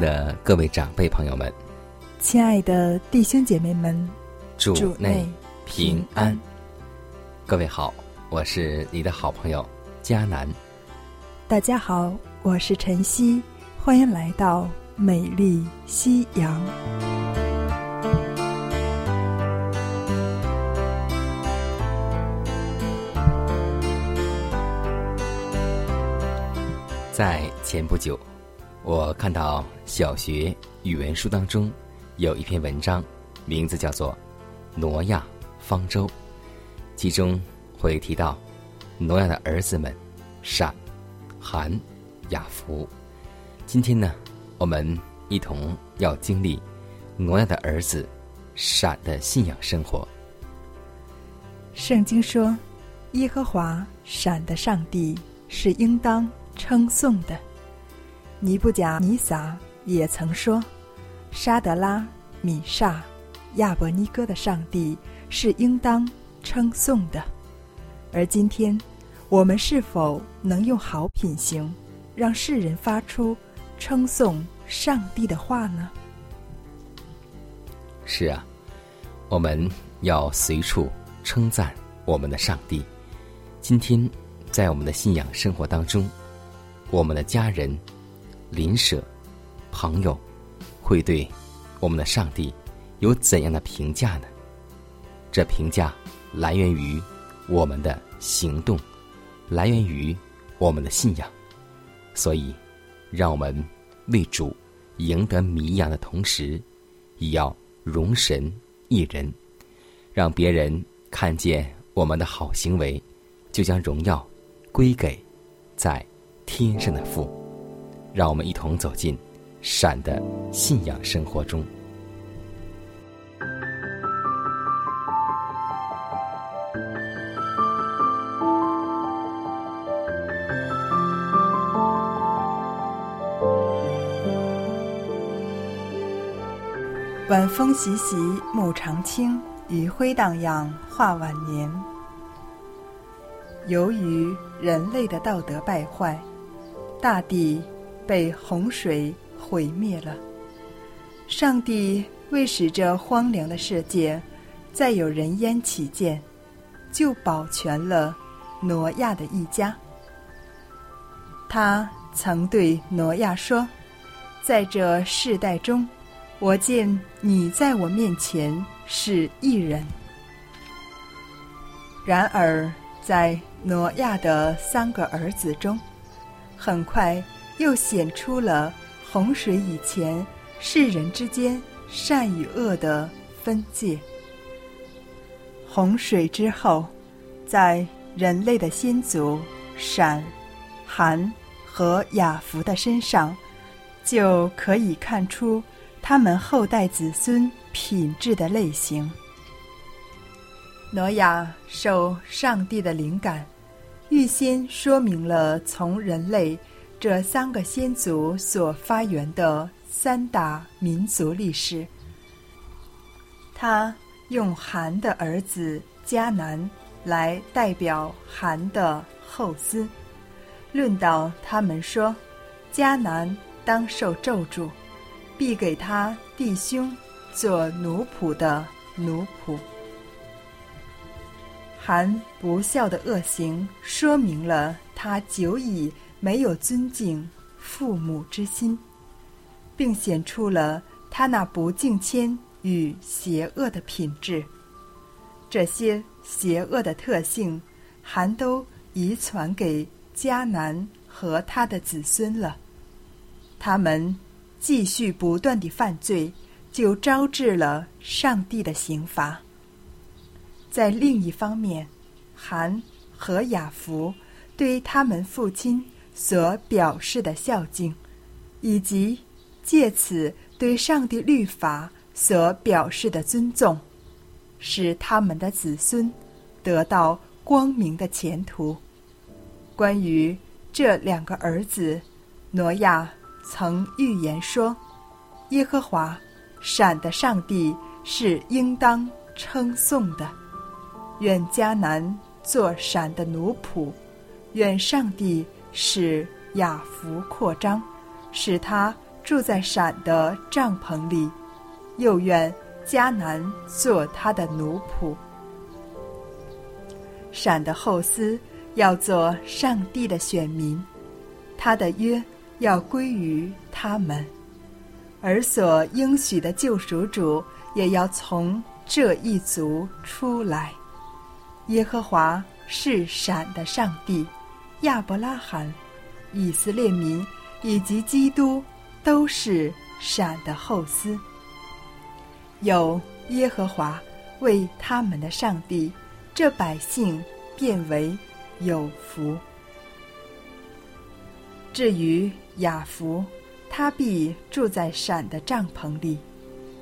的各位长辈朋友们，亲爱的弟兄姐妹们，主内平安。各位好，我是你的好朋友佳南。大家好，我是晨曦，欢迎来到美丽夕阳。在前不久。我看到小学语文书当中有一篇文章，名字叫做《挪亚方舟》，其中会提到挪亚的儿子们闪、含、雅福。今天呢，我们一同要经历挪亚的儿子闪的信仰生活。圣经说，耶和华闪的上帝是应当称颂的。尼布甲尼撒也曾说：“沙德拉、米萨、亚伯尼哥的上帝是应当称颂的。”而今天，我们是否能用好品行，让世人发出称颂上帝的话呢？是啊，我们要随处称赞我们的上帝。今天，在我们的信仰生活当中，我们的家人。邻舍、朋友，会对我们的上帝有怎样的评价呢？这评价来源于我们的行动，来源于我们的信仰。所以，让我们为主赢得迷羊的同时，也要容神一人，让别人看见我们的好行为，就将荣耀归给在天上的父。让我们一同走进闪的信仰生活中。晚风习习，木长青，余晖荡漾，画晚年。由于人类的道德败坏，大地。被洪水毁灭了。上帝为使这荒凉的世界再有人烟起见，就保全了挪亚的一家。他曾对挪亚说：“在这世代中，我见你在我面前是一人。”然而，在挪亚的三个儿子中，很快。又显出了洪水以前世人之间善与恶的分界。洪水之后，在人类的先祖闪、含和雅福的身上，就可以看出他们后代子孙品质的类型。挪亚受上帝的灵感，预先说明了从人类。这三个先祖所发源的三大民族历史，他用韩的儿子迦南来代表韩的后嗣。论到他们说，迦南当受咒诅，必给他弟兄做奴仆的奴仆。韩不孝的恶行，说明了他久已。没有尊敬父母之心，并显出了他那不敬谦与邪恶的品质。这些邪恶的特性，还都遗传给迦南和他的子孙了。他们继续不断地犯罪，就招致了上帝的刑罚。在另一方面，韩和雅福对他们父亲所表示的孝敬，以及借此对上帝律法所表示的尊重，使他们的子孙得到光明的前途。关于这两个儿子，挪亚曾预言说：“耶和华，闪的上帝是应当称颂的。”愿迦南做闪的奴仆，愿上帝使雅福扩张，使他住在闪的帐篷里，又愿迦南做他的奴仆。闪的后嗣要做上帝的选民，他的约要归于他们，而所应许的救赎主也要从这一族出来。耶和华是闪的上帝，亚伯拉罕、以色列民以及基督都是闪的后嗣。有耶和华为他们的上帝，这百姓变为有福。至于雅福，他必住在闪的帐篷里，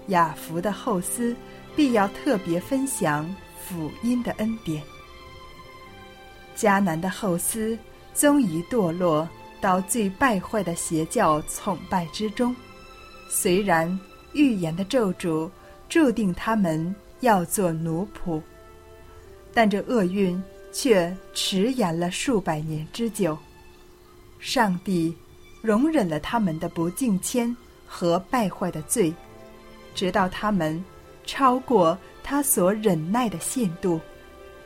雅福的后嗣必要特别分享。福音的恩典。迦南的后嗣终于堕落到最败坏的邪教崇拜之中。虽然预言的咒诅注定他们要做奴仆，但这厄运却迟延了数百年之久。上帝容忍了他们的不敬谦和败坏的罪，直到他们超过。他所忍耐的限度，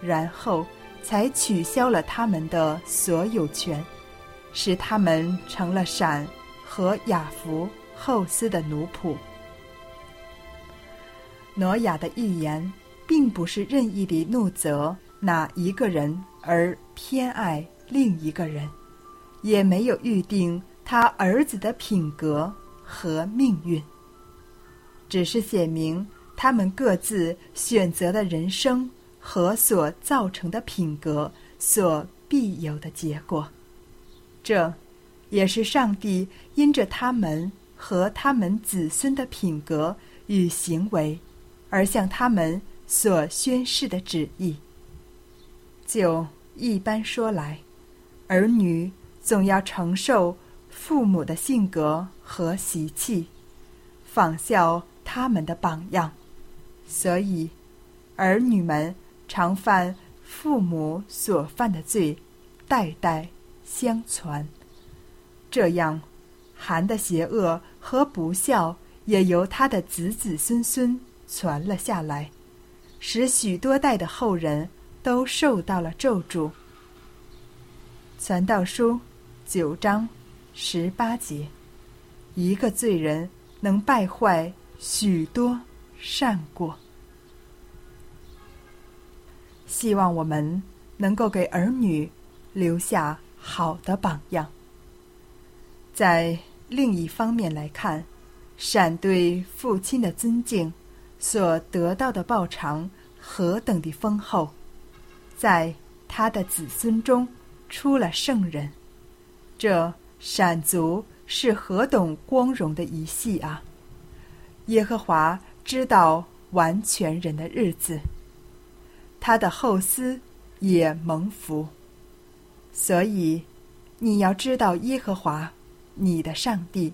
然后才取消了他们的所有权，使他们成了闪和雅福后嗣的奴仆。挪亚的预言并不是任意地怒责哪一个人而偏爱另一个人，也没有预定他儿子的品格和命运，只是写明。他们各自选择的人生和所造成的品格所必有的结果，这，也是上帝因着他们和他们子孙的品格与行为，而向他们所宣示的旨意。就一般说来，儿女总要承受父母的性格和习气，仿效他们的榜样。所以，儿女们常犯父母所犯的罪，代代相传。这样，韩的邪恶和不孝也由他的子子孙孙传了下来，使许多代的后人都受到了咒诅。传道书九章十八节：一个罪人能败坏许多善果。希望我们能够给儿女留下好的榜样。在另一方面来看，闪对父亲的尊敬所得到的报偿何等的丰厚，在他的子孙中出了圣人，这闪族是何等光荣的一系啊！耶和华知道完全人的日子。他的后嗣也蒙福，所以你要知道耶和华，你的上帝，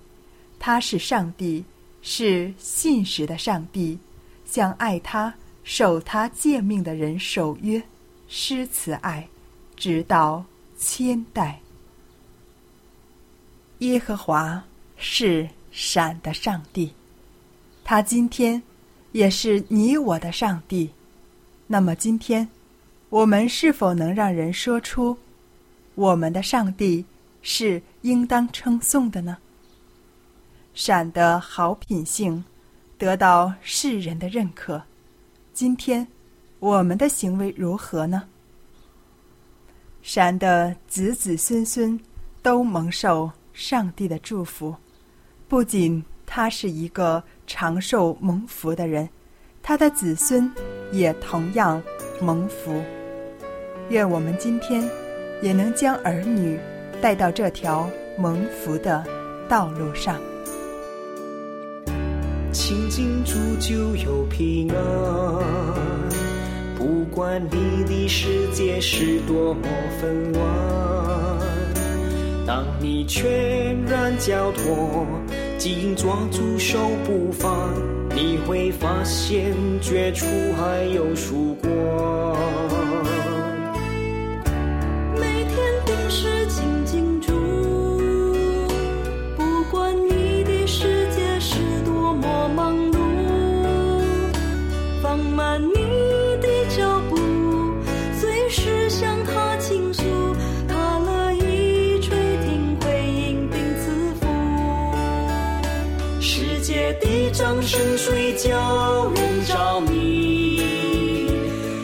他是上帝，是信实的上帝，向爱他、守他诫命的人守约，施慈爱，直到千代。耶和华是闪的上帝，他今天也是你我的上帝。那么今天，我们是否能让人说出，我们的上帝是应当称颂的呢？闪的好品性得到世人的认可，今天我们的行为如何呢？闪的子子孙孙都蒙受上帝的祝福，不仅他是一个长寿蒙福的人，他的子孙也同样蒙福。愿我们今天也能将儿女带到这条蒙福的道路上。亲近主就有平安，不管你的世界是多么纷乱，当你全然交托，紧抓住手不放，你会发现绝处还有曙光。的掌声水叫人着迷，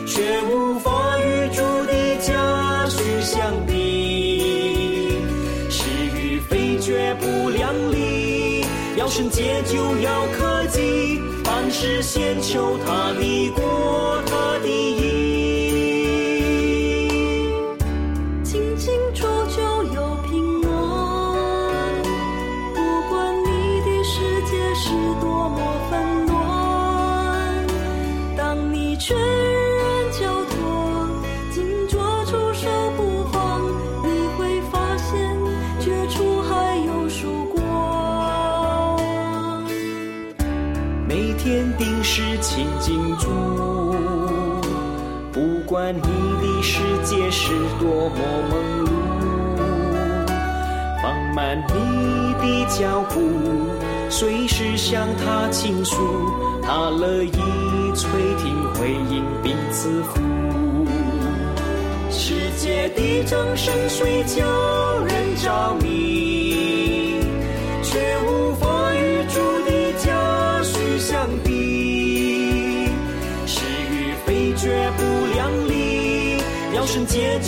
却无法与主的家许相比。是与非绝不两立，要圣洁就要科技，凡事先求他的国，他的义。管你的世界是多么忙碌，放慢你的脚步，随时向他倾诉，他乐意垂听回应并赐福。世界的掌声虽叫人着迷，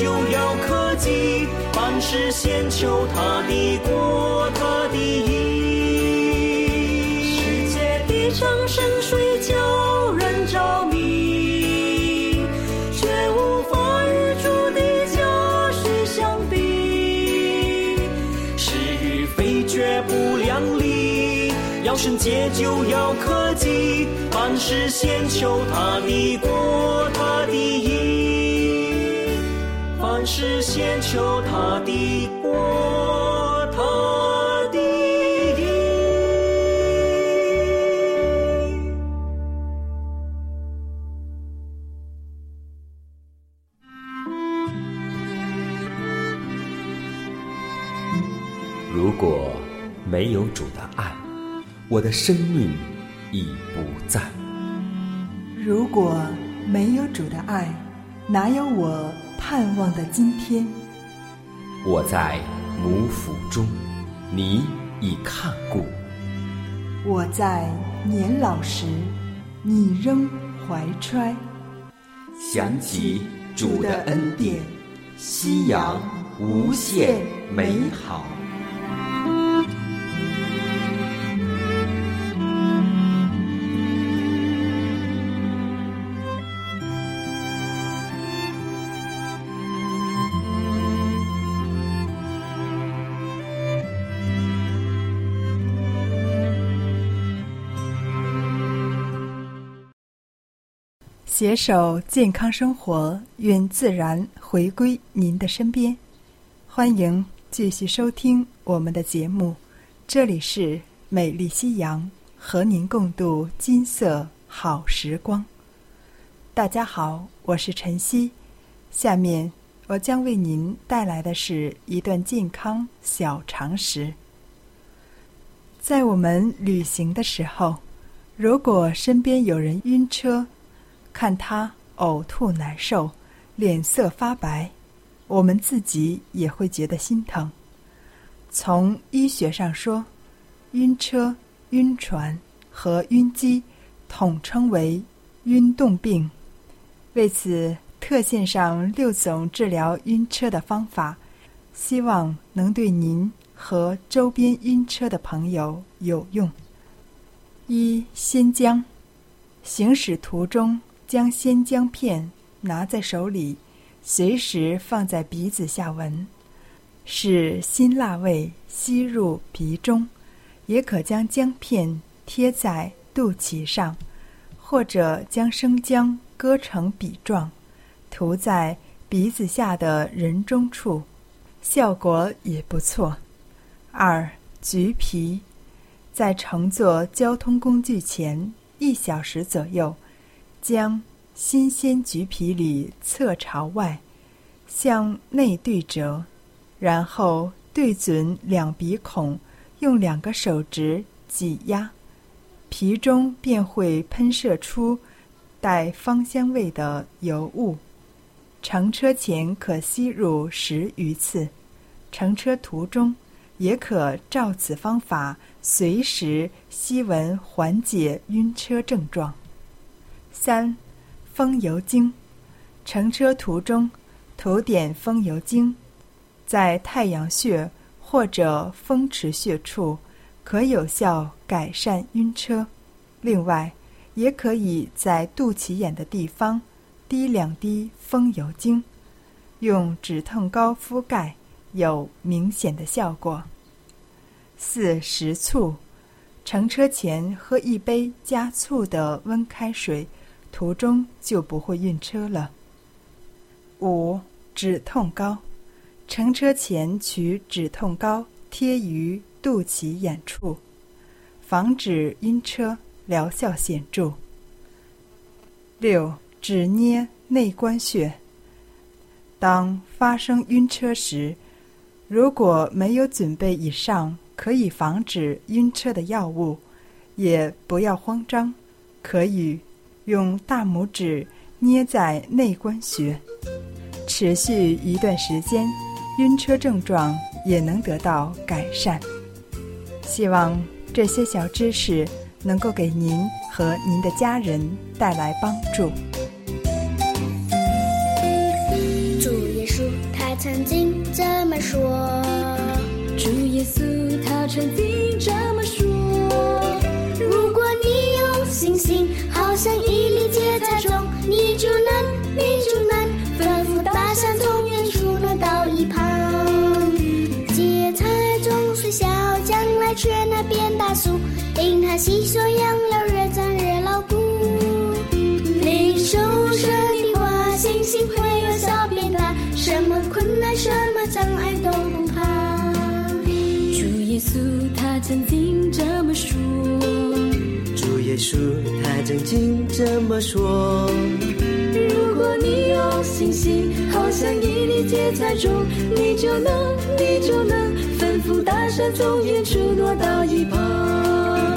就要科技，凡事先求他的国，他的义。世界的掌声水叫人着迷，却无法与主的家绪相比。是与非绝不两立，要圣洁就要科技，凡事先求他的国，他的。是先求他的国，他的义。如果没有主的爱，我的生命已不在。如果没有主的爱，哪有我盼望的今天？我在母腹中，你已看顾；我在年老时，你仍怀揣。想起主的恩典，夕阳无限美好。携手健康生活，愿自然回归您的身边。欢迎继续收听我们的节目，这里是美丽夕阳，和您共度金色好时光。大家好，我是晨曦，下面我将为您带来的是一段健康小常识。在我们旅行的时候，如果身边有人晕车，看他呕吐难受，脸色发白，我们自己也会觉得心疼。从医学上说，晕车、晕船和晕机统称为晕动病。为此，特献上六种治疗晕车的方法，希望能对您和周边晕车的朋友有用。一、先将，行驶途中将鲜姜片拿在手里，随时放在鼻子下闻。使辛辣味吸入鼻中，也可将姜片贴在肚脐上，或者将生姜割成笔状，涂在鼻子下的人中处，效果也不错。二、橘皮，在乘坐交通工具前一小时左右，将新鲜橘皮里侧朝外，向内对折。然后对准两鼻孔，用两个手指挤压，皮中便会喷射出带芳香味的油雾。乘车前可吸入十余次，乘车途中也可照此方法随时吸闻，缓解晕车症状。三，风油精，乘车途中涂点风油精。在太阳穴或者风池穴处，可有效改善晕车。另外，也可以在肚脐眼的地方滴两滴风油精，用止痛膏敷盖，有明显的效果。四食醋，乘车前喝一杯加醋的温开水，途中就不会晕车了。五止痛膏。乘车前取止痛膏贴于肚脐眼处，防止晕车，疗效显著。六指捏内关穴。当发生晕车时，如果没有准备以上可以防止晕车的药物，也不要慌张，可以用大拇指捏在内关穴，持续一段时间。晕车症状也能得到改善。希望这些小知识能够给您和您的家人带来帮助。主耶稣他曾经这么说，主耶稣他曾经他曾经这么说。如果你有信心，好像一粒芥菜种，你就能，你就能。吩咐大山从远处挪到一旁，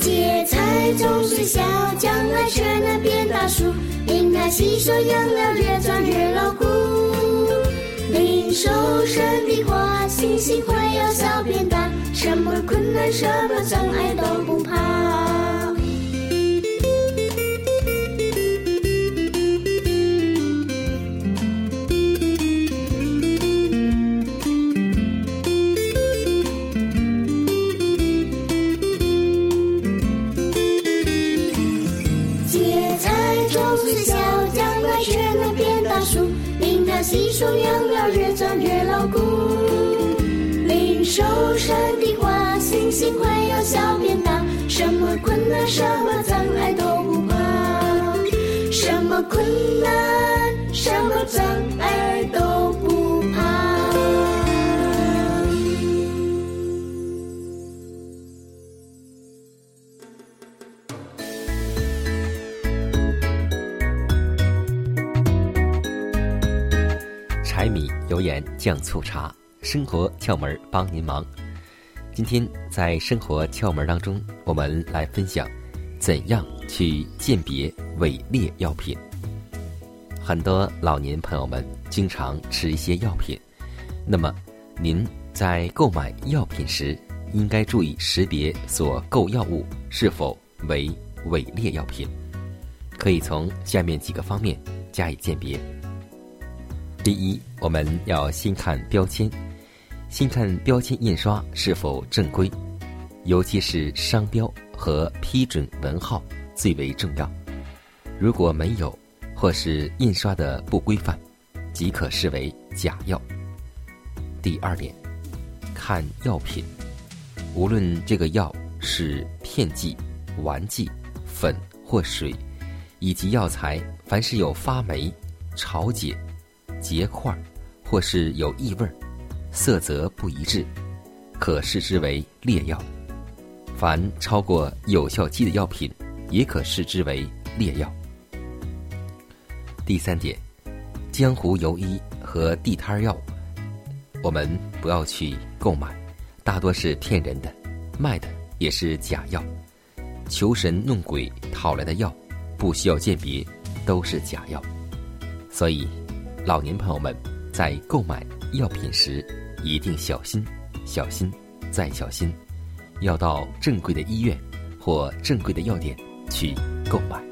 芥菜总是小，将来却能变大树。因它吸收养料，越长越牢固。领受神的话，信心会由小变大，什么困难、什么障碍都不怕。种养了越长越牢固，领受神的花，星星快要小变大，什么困难、什么障碍都不怕，什么困难、什么障碍都不盐酱醋茶，生活窍门帮您忙。今天在生活窍门当中，我们来分享怎样去鉴别伪劣药品。很多老年朋友们经常吃一些药品，那么您在购买药品时，应该注意识别所购药物是否为伪劣药品。可以从下面几个方面加以鉴别。第一，我们要先看标签，先看标签印刷是否正规，尤其是商标和批准文号最为重要。如果没有，或是印刷的不规范，即可视为假药。第二点，看药品，无论这个药是片剂、丸剂、粉或水，以及药材，凡是有发霉、潮解、结块，或是有异味、色泽不一致，可视之为劣药。凡超过有效期的药品，也可视之为劣药。第三点，江湖游医和地摊药，我们不要去购买，大多是骗人的，卖的也是假药，求神弄鬼讨来的药，不需要鉴别，都是假药。所以，老年朋友们在购买药品时一定小心、小心再小心，要到正规的医院或正规的药店去购买。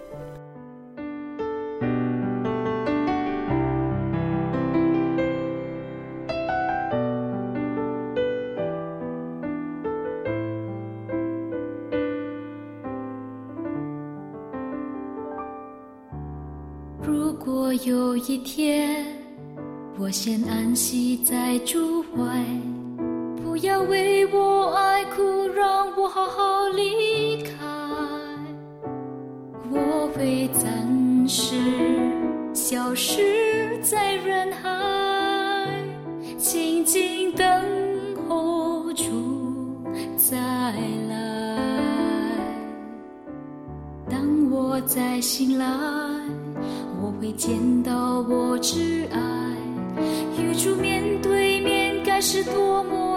有一天，我先安息在主怀，不要为我爱哭，让我好好离开。我会暂时消失在人海，静静等候主再来。当我再醒来。会见到我挚爱，与主面对面，该是多么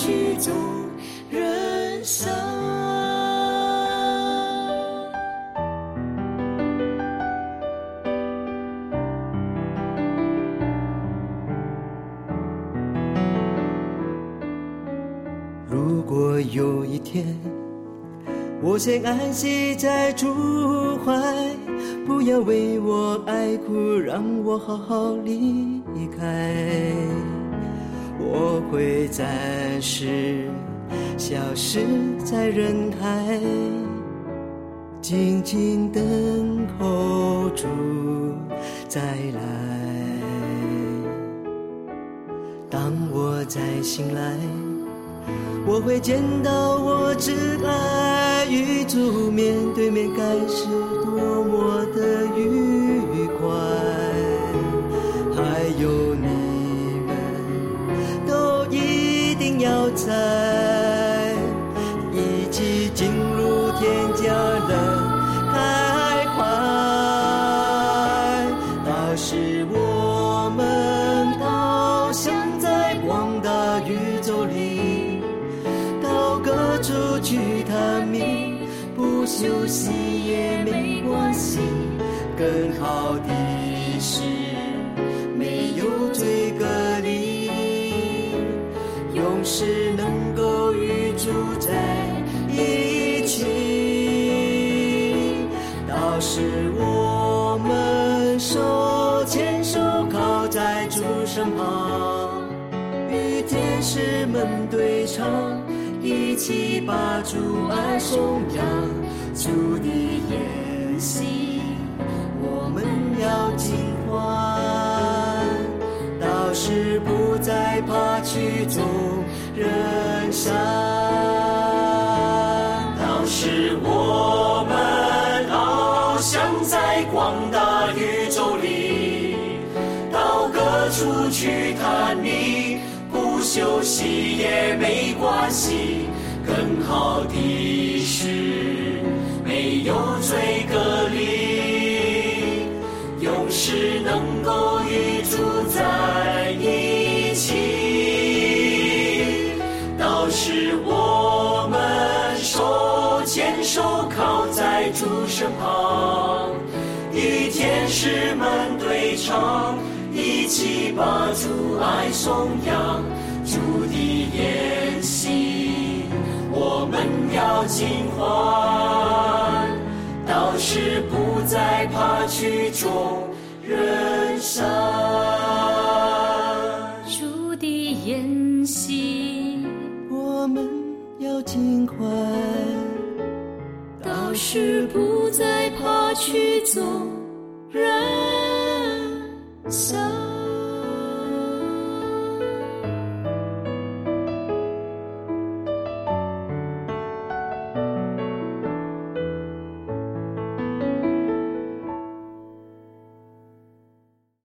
曲终人生。如果有一天，我先安息在主怀，不要为我爱哭，让我好好离开。我会暂时消失在人海，静静等候主再来。当我再醒来。我会见到我挚爱与主面对面，该是多么的愉手牵手靠在主身旁，与天使们对唱。一起把主爱颂扬，主的筵席，我们要尽欢。到时不再怕去走人山，休息也没关系，更好的是没有罪隔离，永世能够与主在一起。到时我们手牵手靠在主身旁，与天使们对唱，一起把主爱颂扬。主的筵席，我们要尽欢，到时不再怕曲终人散。主的筵席，我们要尽欢，到时不再怕曲终人散。